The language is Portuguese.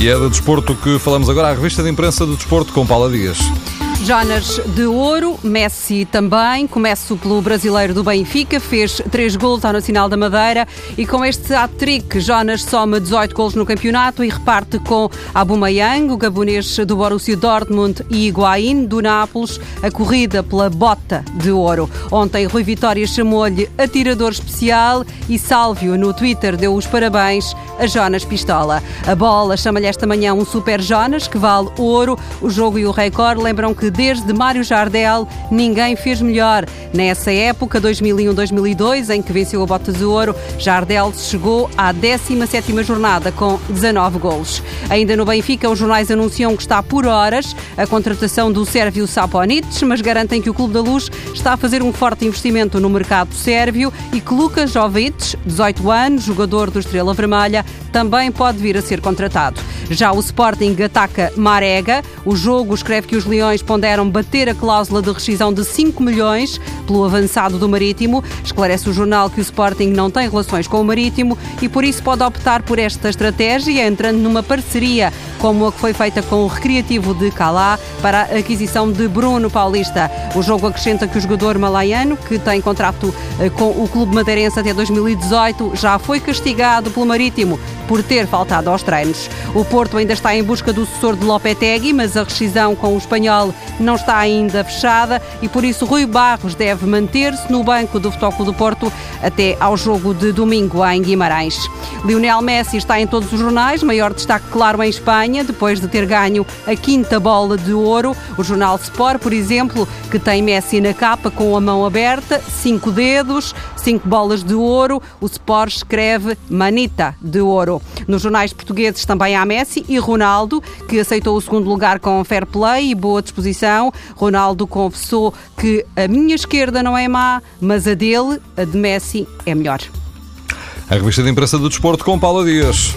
E é do desporto que falamos agora, a revista de imprensa do desporto com Paula Dias. Jonas de ouro, Messi também. Começo pelo brasileiro do Benfica, fez três gols ao Nacional da Madeira e com este hat-trick, Jonas soma 18 gols no campeonato e reparte com Aubameyang, o gabonês do Borussia Dortmund e Higuaín do Nápoles, a corrida pela bota de ouro. Ontem, Rui Vitória chamou-lhe atirador especial e Sálvio no Twitter deu os parabéns a Jonas Pistola. A bola chama-lhe esta manhã um Super Jonas que vale ouro. O jogo e o recorde lembram que desde Mário Jardel ninguém fez melhor. Nessa época, 2001-2002, em que venceu a Bota de Ouro, Jardel chegou à 17ª jornada com 19 golos. Ainda no Benfica, os jornais anunciam que está por horas a contratação do sérvio Saponic, mas garantem que o Clube da Luz está a fazer um forte investimento no mercado sérvio e que Lucas Jovic, 18 anos, jogador do Estrela Vermelha, também pode vir a ser contratado. Já o Sporting ataca Marega. O jogo escreve que os Leões ponderam bater a cláusula de rescisão de 5 milhões pelo avançado do Marítimo. Esclarece o jornal que o Sporting não tem relações com o Marítimo e por isso pode optar por esta estratégia, entrando numa parceria como a que foi feita com o Recreativo de Calá para a aquisição de Bruno Paulista. O jogo acrescenta que o jogador malaiano, que tem contrato eh, com o Clube Madeirense até 2018, já foi castigado pelo Marítimo por ter faltado aos treinos. O Porto ainda está em busca do sucessor de Lopetegui, mas a rescisão com o espanhol não está ainda fechada e por isso Rui Barros deve manter-se no banco do Futebol do Porto até ao jogo de domingo em Guimarães. Lionel Messi está em todos os jornais, maior destaque claro em Espanha, depois de ter ganho a quinta bola de ouro. O jornal Sport, por exemplo, que tem Messi na capa com a mão aberta, cinco dedos, cinco bolas de ouro. O Sport escreve Manita de ouro. Nos jornais portugueses também há Messi e Ronaldo, que aceitou o segundo lugar com fair play e boa disposição. Ronaldo confessou que a minha esquerda não é má, mas a dele, a de Messi, é melhor. A revista de imprensa do desporto com Paula Dias.